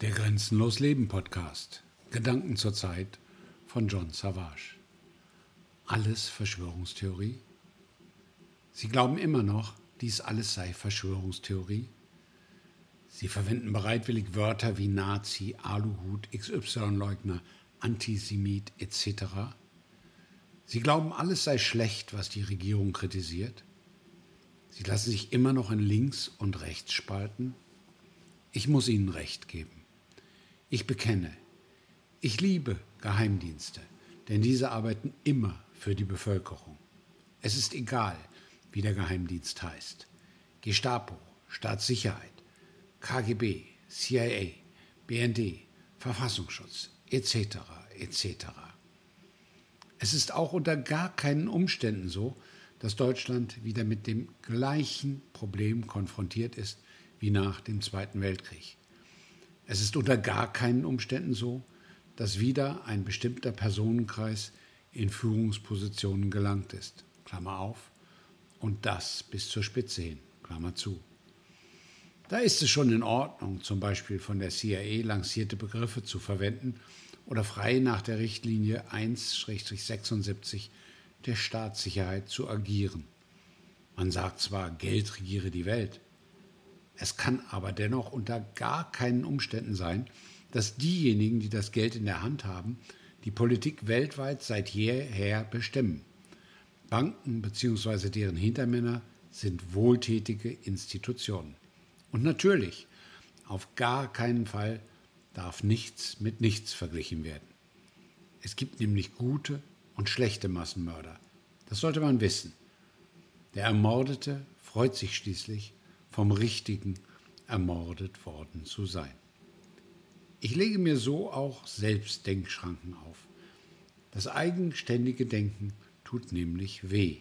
Der Grenzenlos Leben Podcast. Gedanken zur Zeit von John Savage. Alles Verschwörungstheorie? Sie glauben immer noch, dies alles sei Verschwörungstheorie? Sie verwenden bereitwillig Wörter wie Nazi, Aluhut, XY-Leugner, Antisemit etc. Sie glauben, alles sei schlecht, was die Regierung kritisiert? Sie lassen sich immer noch in links und rechts spalten? Ich muss Ihnen recht geben. Ich bekenne, ich liebe Geheimdienste, denn diese arbeiten immer für die Bevölkerung. Es ist egal, wie der Geheimdienst heißt. Gestapo, Staatssicherheit, KGB, CIA, BND, Verfassungsschutz, etc., etc. Es ist auch unter gar keinen Umständen so, dass Deutschland wieder mit dem gleichen Problem konfrontiert ist wie nach dem Zweiten Weltkrieg. Es ist unter gar keinen Umständen so, dass wieder ein bestimmter Personenkreis in Führungspositionen gelangt ist. Klammer auf. Und das bis zur Spitze hin. Klammer zu. Da ist es schon in Ordnung, zum Beispiel von der CIA lancierte Begriffe zu verwenden oder frei nach der Richtlinie 1-76 der Staatssicherheit zu agieren. Man sagt zwar, Geld regiere die Welt, es kann aber dennoch unter gar keinen Umständen sein, dass diejenigen, die das Geld in der Hand haben, die Politik weltweit seit jeher bestimmen. Banken bzw. deren Hintermänner sind wohltätige Institutionen. Und natürlich, auf gar keinen Fall darf nichts mit nichts verglichen werden. Es gibt nämlich gute und schlechte Massenmörder. Das sollte man wissen. Der Ermordete freut sich schließlich, vom Richtigen ermordet worden zu sein. Ich lege mir so auch selbst Denkschranken auf. Das eigenständige Denken tut nämlich weh.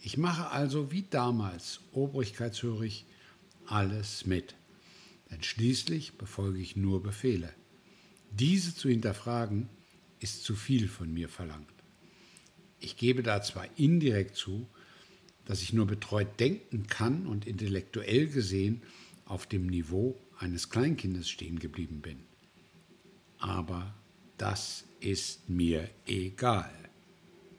Ich mache also wie damals obrigkeitshörig alles mit, denn schließlich befolge ich nur Befehle. Diese zu hinterfragen ist zu viel von mir verlangt. Ich gebe da zwar indirekt zu, dass ich nur betreut denken kann und intellektuell gesehen auf dem Niveau eines Kleinkindes stehen geblieben bin. Aber das ist mir egal.